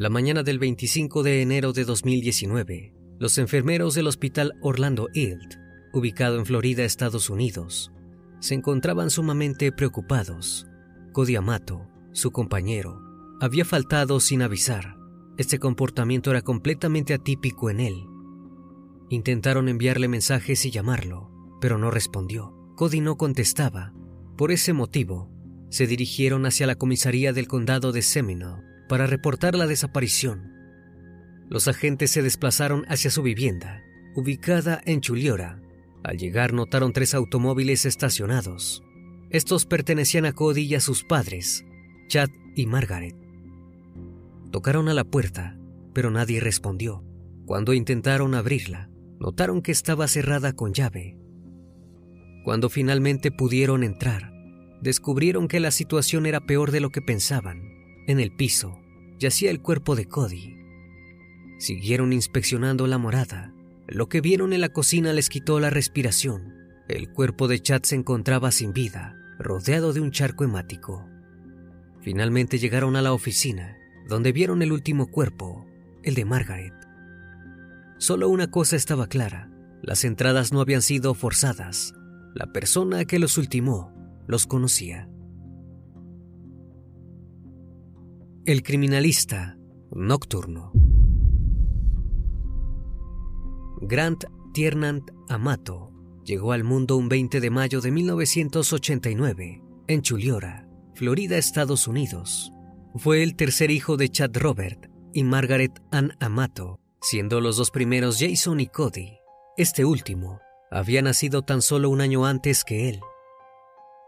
La mañana del 25 de enero de 2019, los enfermeros del Hospital Orlando Hilt, ubicado en Florida, Estados Unidos, se encontraban sumamente preocupados. Cody Amato, su compañero, había faltado sin avisar. Este comportamiento era completamente atípico en él. Intentaron enviarle mensajes y llamarlo, pero no respondió. Cody no contestaba. Por ese motivo, se dirigieron hacia la comisaría del condado de Seminole para reportar la desaparición. Los agentes se desplazaron hacia su vivienda, ubicada en Chuliora. Al llegar notaron tres automóviles estacionados. Estos pertenecían a Cody y a sus padres, Chad y Margaret. Tocaron a la puerta, pero nadie respondió. Cuando intentaron abrirla, notaron que estaba cerrada con llave. Cuando finalmente pudieron entrar, descubrieron que la situación era peor de lo que pensaban. En el piso yacía el cuerpo de Cody. Siguieron inspeccionando la morada. Lo que vieron en la cocina les quitó la respiración. El cuerpo de Chad se encontraba sin vida, rodeado de un charco hemático. Finalmente llegaron a la oficina, donde vieron el último cuerpo, el de Margaret. Solo una cosa estaba clara, las entradas no habían sido forzadas. La persona que los ultimó los conocía. El criminalista nocturno. Grant Tiernant Amato llegó al mundo un 20 de mayo de 1989 en Chuliora, Florida, Estados Unidos. Fue el tercer hijo de Chad Robert y Margaret Ann Amato, siendo los dos primeros Jason y Cody. Este último había nacido tan solo un año antes que él.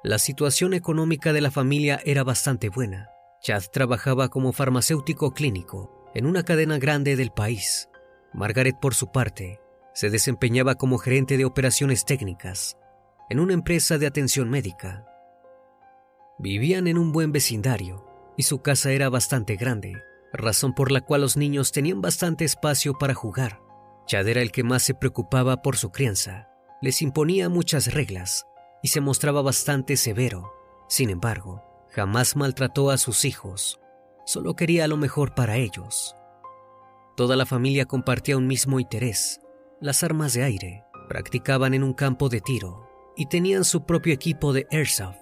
La situación económica de la familia era bastante buena Chad trabajaba como farmacéutico clínico en una cadena grande del país. Margaret, por su parte, se desempeñaba como gerente de operaciones técnicas en una empresa de atención médica. Vivían en un buen vecindario y su casa era bastante grande, razón por la cual los niños tenían bastante espacio para jugar. Chad era el que más se preocupaba por su crianza, les imponía muchas reglas y se mostraba bastante severo. Sin embargo, Jamás maltrató a sus hijos, solo quería lo mejor para ellos. Toda la familia compartía un mismo interés, las armas de aire, practicaban en un campo de tiro y tenían su propio equipo de airsoft.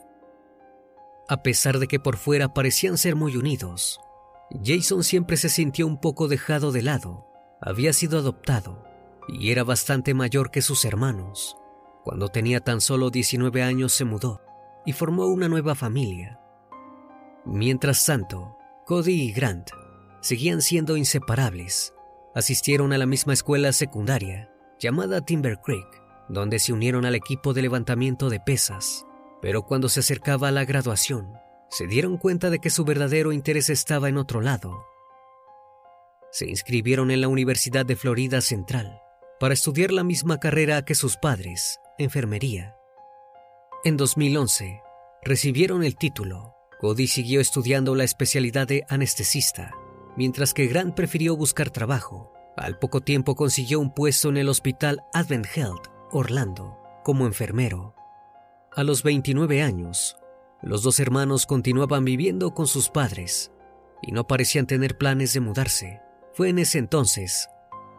A pesar de que por fuera parecían ser muy unidos, Jason siempre se sintió un poco dejado de lado. Había sido adoptado y era bastante mayor que sus hermanos. Cuando tenía tan solo 19 años se mudó y formó una nueva familia. Mientras tanto, Cody y Grant seguían siendo inseparables. Asistieron a la misma escuela secundaria, llamada Timber Creek, donde se unieron al equipo de levantamiento de pesas. Pero cuando se acercaba a la graduación, se dieron cuenta de que su verdadero interés estaba en otro lado. Se inscribieron en la Universidad de Florida Central para estudiar la misma carrera que sus padres, enfermería. En 2011, recibieron el título. Cody siguió estudiando la especialidad de anestesista, mientras que Grant prefirió buscar trabajo. Al poco tiempo consiguió un puesto en el Hospital Advent Health, Orlando, como enfermero. A los 29 años, los dos hermanos continuaban viviendo con sus padres y no parecían tener planes de mudarse. Fue en ese entonces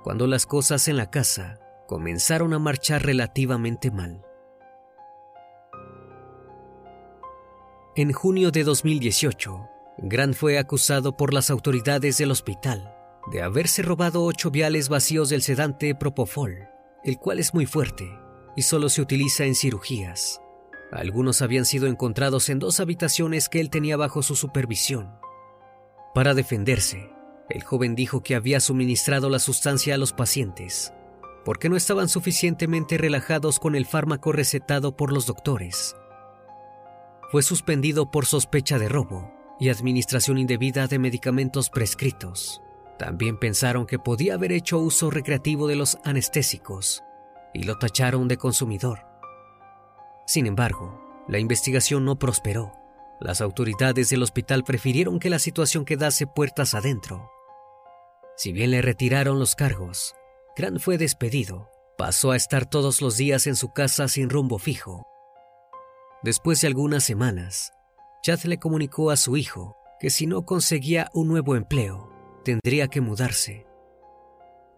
cuando las cosas en la casa comenzaron a marchar relativamente mal. En junio de 2018, Grant fue acusado por las autoridades del hospital de haberse robado ocho viales vacíos del sedante Propofol, el cual es muy fuerte y solo se utiliza en cirugías. Algunos habían sido encontrados en dos habitaciones que él tenía bajo su supervisión. Para defenderse, el joven dijo que había suministrado la sustancia a los pacientes porque no estaban suficientemente relajados con el fármaco recetado por los doctores. Fue suspendido por sospecha de robo y administración indebida de medicamentos prescritos. También pensaron que podía haber hecho uso recreativo de los anestésicos y lo tacharon de consumidor. Sin embargo, la investigación no prosperó. Las autoridades del hospital prefirieron que la situación quedase puertas adentro. Si bien le retiraron los cargos, Grant fue despedido. Pasó a estar todos los días en su casa sin rumbo fijo. Después de algunas semanas, Chad le comunicó a su hijo que si no conseguía un nuevo empleo, tendría que mudarse.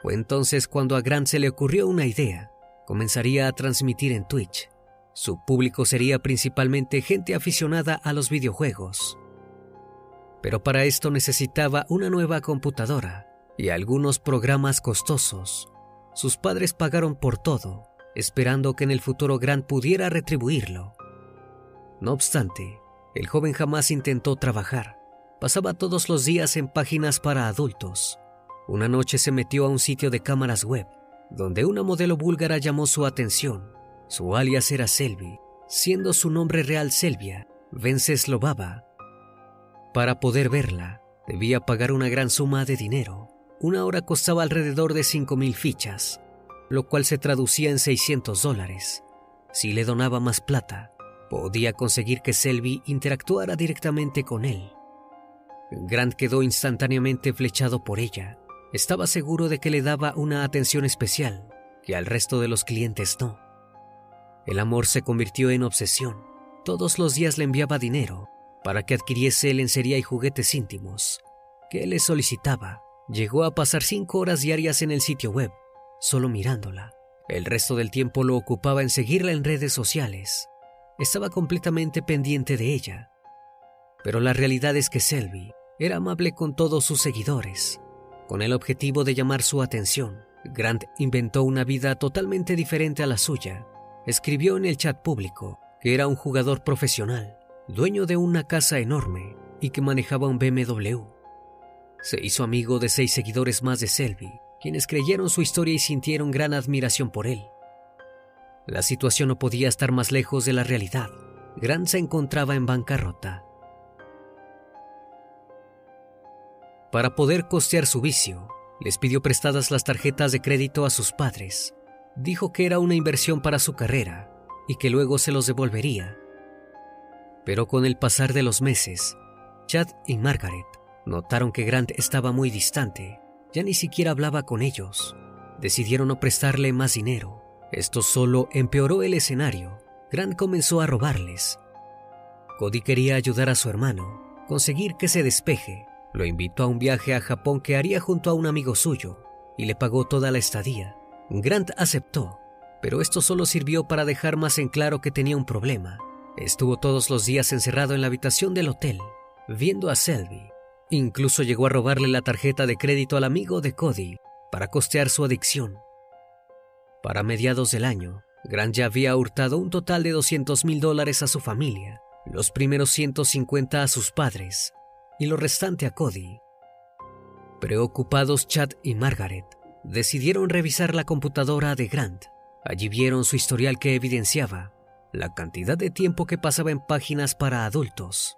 Fue entonces cuando a Grant se le ocurrió una idea. Comenzaría a transmitir en Twitch. Su público sería principalmente gente aficionada a los videojuegos. Pero para esto necesitaba una nueva computadora y algunos programas costosos. Sus padres pagaron por todo, esperando que en el futuro Grant pudiera retribuirlo. No obstante, el joven jamás intentó trabajar. Pasaba todos los días en páginas para adultos. Una noche se metió a un sitio de cámaras web, donde una modelo búlgara llamó su atención. Su alias era Selvi, siendo su nombre real Selvia Venceslovava. Para poder verla, debía pagar una gran suma de dinero. Una hora costaba alrededor de 5.000 fichas, lo cual se traducía en 600 dólares. Si le donaba más plata, podía conseguir que Selby interactuara directamente con él. Grant quedó instantáneamente flechado por ella. Estaba seguro de que le daba una atención especial, que al resto de los clientes no. El amor se convirtió en obsesión. Todos los días le enviaba dinero para que adquiriese lencería y juguetes íntimos, que le solicitaba Llegó a pasar cinco horas diarias en el sitio web, solo mirándola. El resto del tiempo lo ocupaba en seguirla en redes sociales. Estaba completamente pendiente de ella. Pero la realidad es que Selby era amable con todos sus seguidores. Con el objetivo de llamar su atención, Grant inventó una vida totalmente diferente a la suya. Escribió en el chat público que era un jugador profesional, dueño de una casa enorme y que manejaba un BMW. Se hizo amigo de seis seguidores más de Selby, quienes creyeron su historia y sintieron gran admiración por él. La situación no podía estar más lejos de la realidad. Grant se encontraba en bancarrota. Para poder costear su vicio, les pidió prestadas las tarjetas de crédito a sus padres. Dijo que era una inversión para su carrera y que luego se los devolvería. Pero con el pasar de los meses, Chad y Margaret Notaron que Grant estaba muy distante, ya ni siquiera hablaba con ellos. Decidieron no prestarle más dinero. Esto solo empeoró el escenario. Grant comenzó a robarles. Cody quería ayudar a su hermano, conseguir que se despeje. Lo invitó a un viaje a Japón que haría junto a un amigo suyo y le pagó toda la estadía. Grant aceptó, pero esto solo sirvió para dejar más en claro que tenía un problema. estuvo todos los días encerrado en la habitación del hotel, viendo a Selby. Incluso llegó a robarle la tarjeta de crédito al amigo de Cody para costear su adicción. Para mediados del año, Grant ya había hurtado un total de 200 mil dólares a su familia, los primeros 150 a sus padres y lo restante a Cody. Preocupados Chad y Margaret decidieron revisar la computadora de Grant. Allí vieron su historial que evidenciaba la cantidad de tiempo que pasaba en páginas para adultos.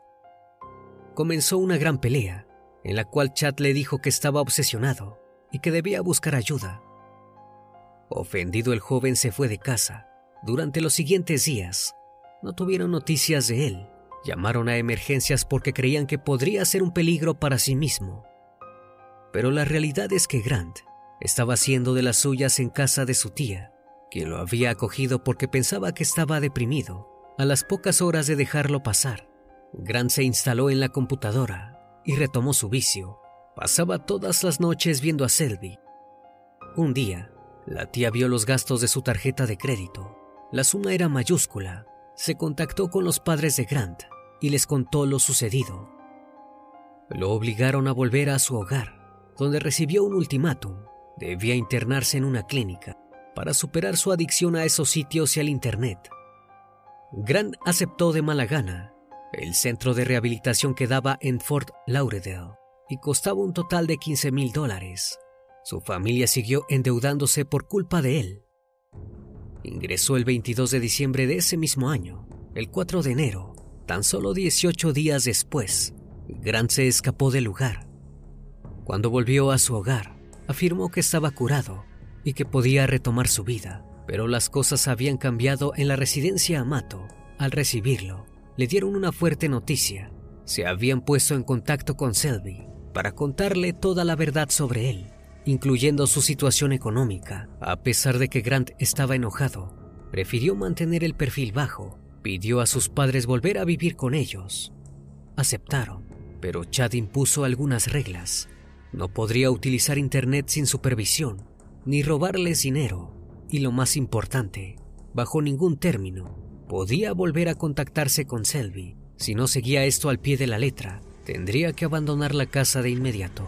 Comenzó una gran pelea, en la cual Chad le dijo que estaba obsesionado y que debía buscar ayuda. Ofendido el joven se fue de casa. Durante los siguientes días, no tuvieron noticias de él. Llamaron a emergencias porque creían que podría ser un peligro para sí mismo. Pero la realidad es que Grant estaba haciendo de las suyas en casa de su tía, quien lo había acogido porque pensaba que estaba deprimido. A las pocas horas de dejarlo pasar, Grant se instaló en la computadora y retomó su vicio. Pasaba todas las noches viendo a Selby. Un día, la tía vio los gastos de su tarjeta de crédito. La suma era mayúscula. Se contactó con los padres de Grant y les contó lo sucedido. Lo obligaron a volver a su hogar donde recibió un ultimátum. Debía internarse en una clínica para superar su adicción a esos sitios y al Internet. Grant aceptó de mala gana. El centro de rehabilitación quedaba en Fort Lauderdale y costaba un total de 15 mil dólares. Su familia siguió endeudándose por culpa de él. Ingresó el 22 de diciembre de ese mismo año. El 4 de enero, tan solo 18 días después, Grant se escapó del lugar cuando volvió a su hogar, afirmó que estaba curado y que podía retomar su vida, pero las cosas habían cambiado en la residencia Amato. Al recibirlo, le dieron una fuerte noticia. Se habían puesto en contacto con Selby para contarle toda la verdad sobre él, incluyendo su situación económica. A pesar de que Grant estaba enojado, prefirió mantener el perfil bajo. Pidió a sus padres volver a vivir con ellos. Aceptaron, pero Chad impuso algunas reglas no podría utilizar Internet sin supervisión, ni robarles dinero, y lo más importante, bajo ningún término, podía volver a contactarse con Selby. Si no seguía esto al pie de la letra, tendría que abandonar la casa de inmediato.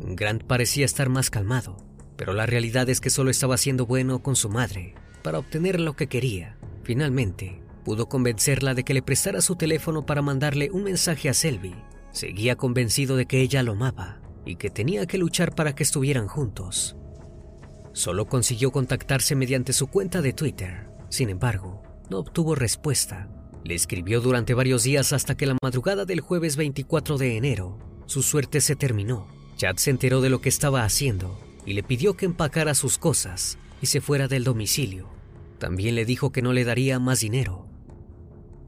Grant parecía estar más calmado, pero la realidad es que solo estaba siendo bueno con su madre para obtener lo que quería. Finalmente, pudo convencerla de que le prestara su teléfono para mandarle un mensaje a Selby. Seguía convencido de que ella lo amaba y que tenía que luchar para que estuvieran juntos. Solo consiguió contactarse mediante su cuenta de Twitter. Sin embargo, no obtuvo respuesta. Le escribió durante varios días hasta que la madrugada del jueves 24 de enero, su suerte se terminó Chad se enteró de lo que estaba haciendo y le pidió que empacara sus cosas y se fuera del domicilio. También le dijo que no le daría más dinero.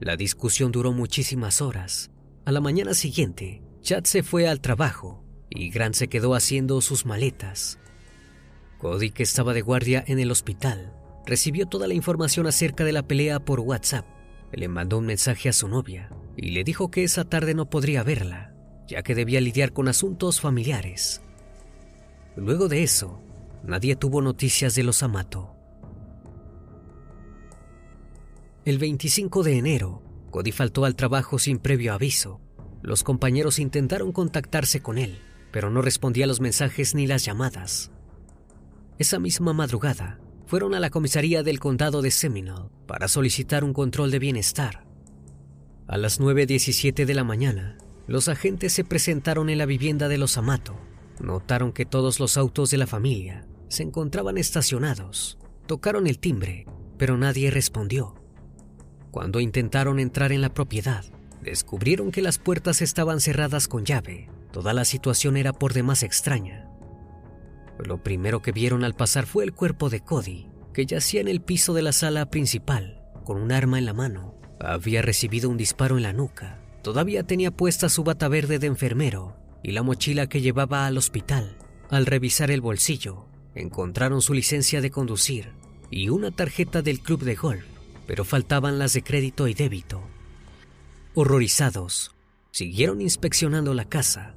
La discusión duró muchísimas horas. A la mañana siguiente, Chad se fue al trabajo y Grant se quedó haciendo sus maletas. Cody, que estaba de guardia en el hospital, recibió toda la información acerca de la pelea por WhatsApp. Le mandó un mensaje a su novia y le dijo que esa tarde no podría verla, ya que debía lidiar con asuntos familiares. Luego de eso, nadie tuvo noticias de los Amato. El 25 de enero, Cody faltó al trabajo sin previo aviso. Los compañeros intentaron contactarse con él, pero no respondía a los mensajes ni las llamadas. Esa misma madrugada, fueron a la comisaría del condado de Seminole para solicitar un control de bienestar. A las 9.17 de la mañana, los agentes se presentaron en la vivienda de los Amato. Notaron que todos los autos de la familia se encontraban estacionados. Tocaron el timbre, pero nadie respondió. Cuando intentaron entrar en la propiedad, descubrieron que las puertas estaban cerradas con llave. Toda la situación era por demás extraña. Lo primero que vieron al pasar fue el cuerpo de Cody, que yacía en el piso de la sala principal, con un arma en la mano. Había recibido un disparo en la nuca. Todavía tenía puesta su bata verde de enfermero y la mochila que llevaba al hospital. Al revisar el bolsillo, encontraron su licencia de conducir y una tarjeta del club de golf pero faltaban las de crédito y débito. Horrorizados, siguieron inspeccionando la casa.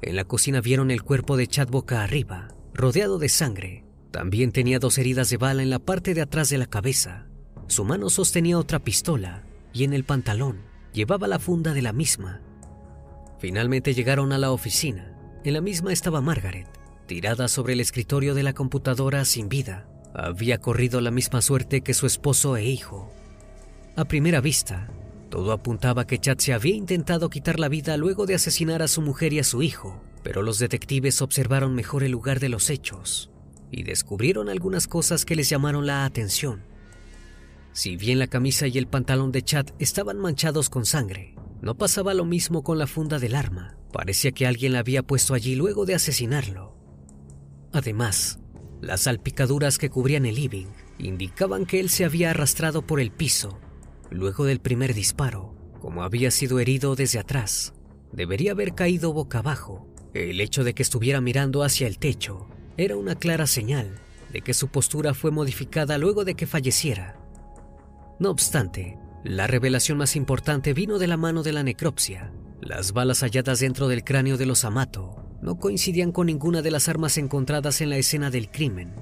En la cocina vieron el cuerpo de Chad boca arriba, rodeado de sangre. También tenía dos heridas de bala en la parte de atrás de la cabeza. Su mano sostenía otra pistola y en el pantalón llevaba la funda de la misma. Finalmente llegaron a la oficina. En la misma estaba Margaret, tirada sobre el escritorio de la computadora sin vida había corrido la misma suerte que su esposo e hijo. A primera vista, todo apuntaba que Chad se había intentado quitar la vida luego de asesinar a su mujer y a su hijo, pero los detectives observaron mejor el lugar de los hechos y descubrieron algunas cosas que les llamaron la atención. Si bien la camisa y el pantalón de Chad estaban manchados con sangre, no pasaba lo mismo con la funda del arma. Parecía que alguien la había puesto allí luego de asesinarlo. Además, las salpicaduras que cubrían el living indicaban que él se había arrastrado por el piso luego del primer disparo, como había sido herido desde atrás. Debería haber caído boca abajo. El hecho de que estuviera mirando hacia el techo era una clara señal de que su postura fue modificada luego de que falleciera. No obstante, la revelación más importante vino de la mano de la necropsia. Las balas halladas dentro del cráneo de los Amato no coincidían con ninguna de las armas encontradas en la escena del crimen.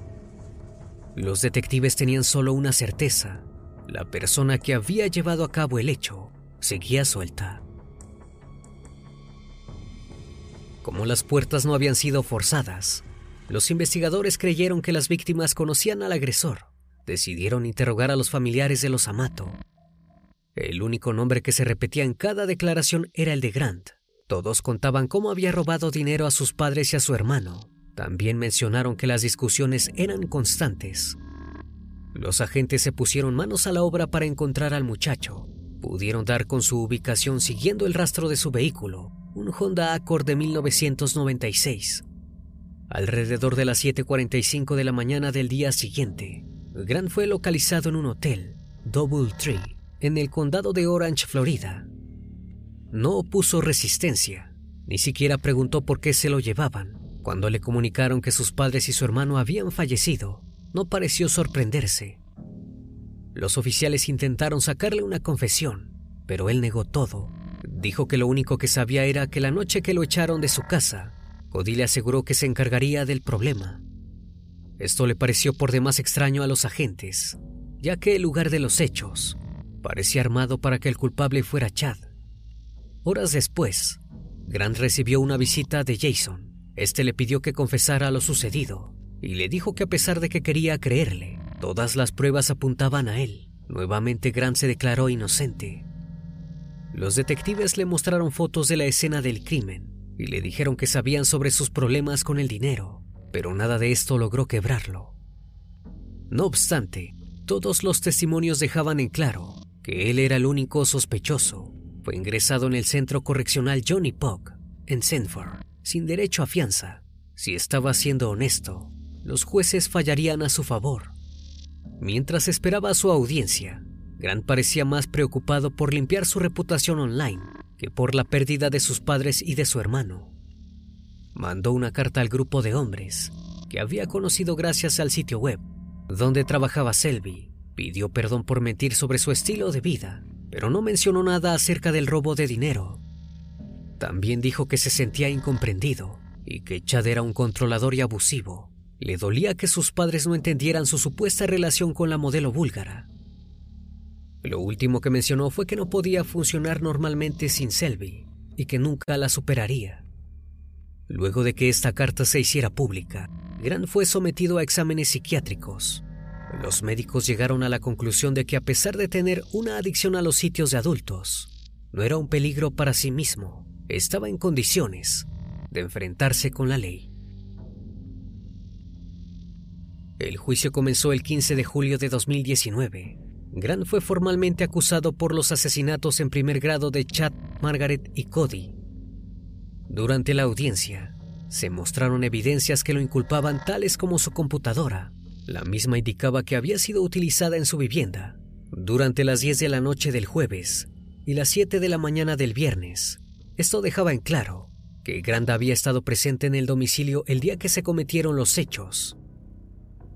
Los detectives tenían solo una certeza. La persona que había llevado a cabo el hecho seguía suelta. Como las puertas no habían sido forzadas, los investigadores creyeron que las víctimas conocían al agresor. Decidieron interrogar a los familiares de los Amato. El único nombre que se repetía en cada declaración era el de Grant. Todos contaban cómo había robado dinero a sus padres y a su hermano. También mencionaron que las discusiones eran constantes. Los agentes se pusieron manos a la obra para encontrar al muchacho. Pudieron dar con su ubicación siguiendo el rastro de su vehículo, un Honda Accord de 1996. Alrededor de las 7.45 de la mañana del día siguiente, Grant fue localizado en un hotel, Double Tree, en el condado de Orange, Florida. No opuso resistencia, ni siquiera preguntó por qué se lo llevaban. Cuando le comunicaron que sus padres y su hermano habían fallecido, no pareció sorprenderse. Los oficiales intentaron sacarle una confesión, pero él negó todo. Dijo que lo único que sabía era que la noche que lo echaron de su casa, Cody le aseguró que se encargaría del problema. Esto le pareció por demás extraño a los agentes, ya que el lugar de los hechos parecía armado para que el culpable fuera Chad. Horas después, Grant recibió una visita de Jason. Este le pidió que confesara lo sucedido y le dijo que a pesar de que quería creerle, todas las pruebas apuntaban a él. Nuevamente Grant se declaró inocente. Los detectives le mostraron fotos de la escena del crimen y le dijeron que sabían sobre sus problemas con el dinero, pero nada de esto logró quebrarlo. No obstante, todos los testimonios dejaban en claro que él era el único sospechoso fue ingresado en el centro correccional Johnny Puck, en Sanford, sin derecho a fianza. Si estaba siendo honesto, los jueces fallarían a su favor. Mientras esperaba su audiencia, Grant parecía más preocupado por limpiar su reputación online que por la pérdida de sus padres y de su hermano, mandó una carta al grupo de hombres que había conocido gracias al sitio web donde trabajaba Selby. Pidió perdón por mentir sobre su estilo de vida, pero no mencionó nada acerca del robo de dinero. También dijo que se sentía incomprendido y que Chad era un controlador y abusivo. Le dolía que sus padres no entendieran su supuesta relación con la modelo búlgara lo último que mencionó fue que no podía funcionar normalmente sin Selby y que nunca la superaría. Luego de que esta carta se hiciera pública, Grant fue sometido a exámenes psiquiátricos. Los médicos llegaron a la conclusión de que a pesar de tener una adicción a los sitios de adultos, no era un peligro para sí mismo, estaba en condiciones de enfrentarse con la ley. El juicio comenzó el 15 de julio de 2019 Grant fue formalmente acusado por los asesinatos en primer grado de Chad, Margaret y Cody. Durante la audiencia, se mostraron evidencias que lo inculpaban tales como su computadora. La misma indicaba que había sido utilizada en su vivienda durante las 10 de la noche del jueves y las 7 de la mañana del viernes. Esto dejaba en claro que Grant había estado presente en el domicilio el día que se cometieron los hechos.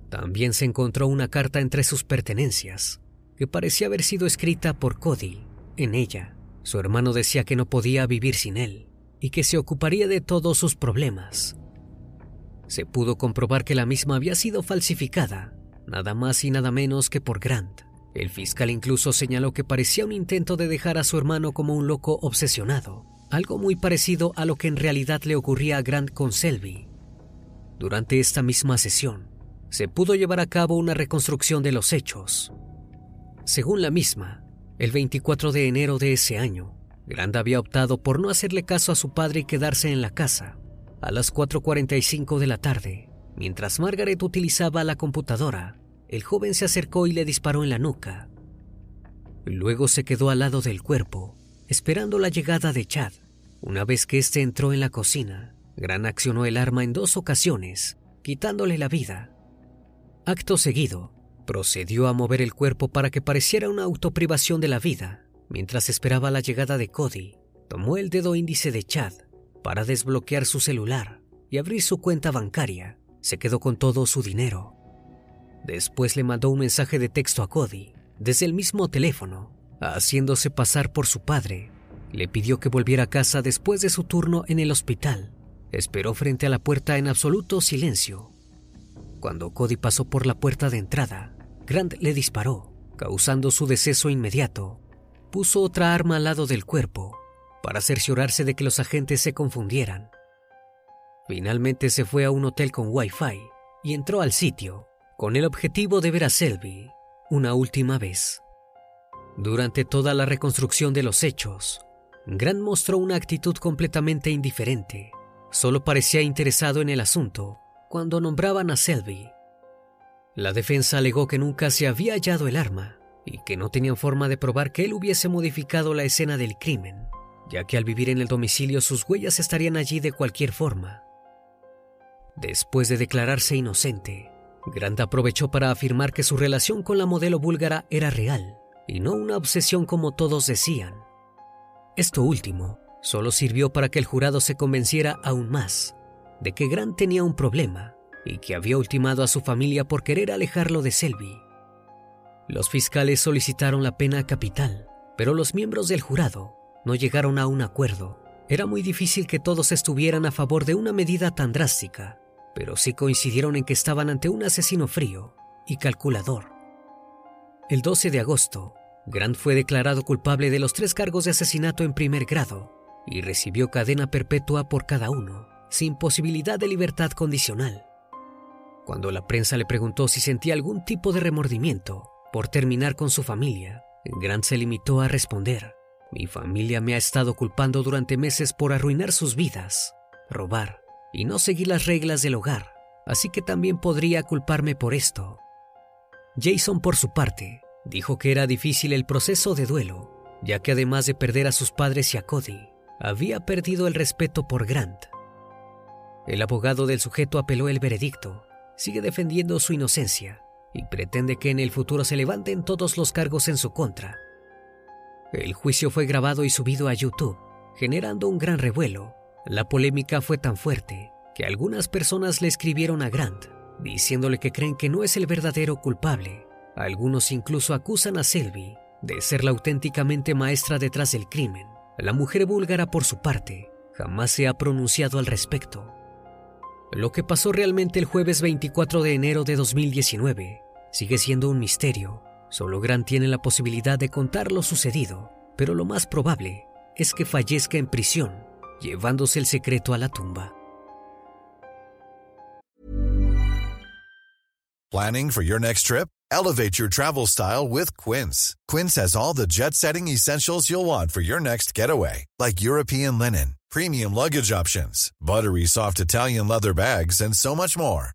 También se encontró una carta entre sus pertenencias, que parecía haber sido escrita por Cody. En ella, su hermano decía que no podía vivir sin él y que se ocuparía de todos sus problemas. Se pudo comprobar que la misma había sido falsificada, nada más y nada menos que por Grant. El fiscal incluso señaló que parecía un intento de dejar a su hermano como un loco obsesionado, algo muy parecido a lo que en realidad le ocurría a Grant con Selby. Durante esta misma sesión, se pudo llevar a cabo una reconstrucción de los hechos, según la misma, el 24 de enero de ese año, Grant había optado por no hacerle caso a su padre y quedarse en la casa. A las 4.45 de la tarde, mientras Margaret utilizaba la computadora, el joven se acercó y le disparó en la nuca. Luego se quedó al lado del cuerpo, esperando la llegada de Chad. Una vez que éste entró en la cocina, Grant accionó el arma en dos ocasiones, quitándole la vida. Acto seguido, Procedió a mover el cuerpo para que pareciera una autoprivación de la vida. Mientras esperaba la llegada de Cody, tomó el dedo índice de Chad para desbloquear su celular y abrir su cuenta bancaria. Se quedó con todo su dinero. Después le mandó un mensaje de texto a Cody desde el mismo teléfono, haciéndose pasar por su padre. Le pidió que volviera a casa después de su turno en el hospital. Esperó frente a la puerta en absoluto silencio. Cuando Cody pasó por la puerta de entrada, Grant le disparó, causando su deceso inmediato. Puso otra arma al lado del cuerpo para cerciorarse de que los agentes se confundieran. Finalmente se fue a un hotel con Wi-Fi y entró al sitio con el objetivo de ver a Selby una última vez. Durante toda la reconstrucción de los hechos, Grant mostró una actitud completamente indiferente. Solo parecía interesado en el asunto cuando nombraban a Selby la defensa alegó que nunca se había hallado el arma y que no tenían forma de probar que él hubiese modificado la escena del crimen, ya que al vivir en el domicilio sus huellas estarían allí de cualquier forma. Después de declararse inocente, Grant aprovechó para afirmar que su relación con la modelo búlgara era real y no una obsesión como todos decían. Esto último solo sirvió para que el jurado se convenciera aún más de que Grant tenía un problema y que había ultimado a su familia por querer alejarlo de Selby. Los fiscales solicitaron la pena capital, pero los miembros del jurado no llegaron a un acuerdo. Era muy difícil que todos estuvieran a favor de una medida tan drástica, pero sí coincidieron en que estaban ante un asesino frío y calculador. El 12 de agosto, Grant fue declarado culpable de los tres cargos de asesinato en primer grado y recibió cadena perpetua por cada uno, sin posibilidad de libertad condicional. Cuando la prensa le preguntó si sentía algún tipo de remordimiento por terminar con su familia, Grant se limitó a responder, mi familia me ha estado culpando durante meses por arruinar sus vidas, robar y no seguir las reglas del hogar, así que también podría culparme por esto. Jason, por su parte, dijo que era difícil el proceso de duelo, ya que además de perder a sus padres y a Cody, había perdido el respeto por Grant. El abogado del sujeto apeló el veredicto sigue defendiendo su inocencia y pretende que en el futuro se levanten todos los cargos en su contra. El juicio fue grabado y subido a YouTube generando un gran revuelo. La polémica fue tan fuerte que algunas personas le escribieron a Grant, diciéndole que creen que no es el verdadero culpable. Algunos incluso acusan a Selby de ser la auténticamente maestra detrás del crimen. La mujer búlgara, por su parte, jamás se ha pronunciado al respecto. Lo que pasó realmente el jueves 24 de enero de 2019 sigue siendo un misterio. Solo Grant tiene la posibilidad de contar lo sucedido, pero lo más probable es que fallezca en prisión, llevándose el secreto a la tumba. Planning for your next trip? Elevate your travel style with Quince. Quince has all the jet setting essentials you'll want for your next getaway, like European linen, premium luggage options, buttery soft Italian leather bags, and so much more.